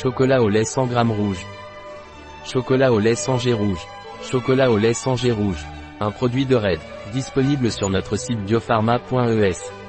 Chocolat au lait 100 g rouge. Chocolat au lait sans jet rouge. Chocolat au lait sans jet rouge. Un produit de RAID. Disponible sur notre site biopharma.es.